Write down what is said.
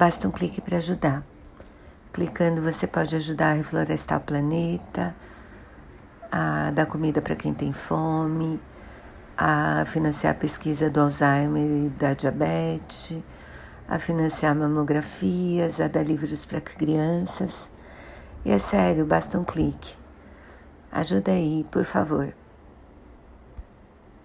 Basta um clique para ajudar. Clicando, você pode ajudar a reflorestar o planeta, a dar comida para quem tem fome, a financiar a pesquisa do Alzheimer e da diabetes, a financiar mamografias, a dar livros para crianças. E é sério, basta um clique. Ajuda aí, por favor.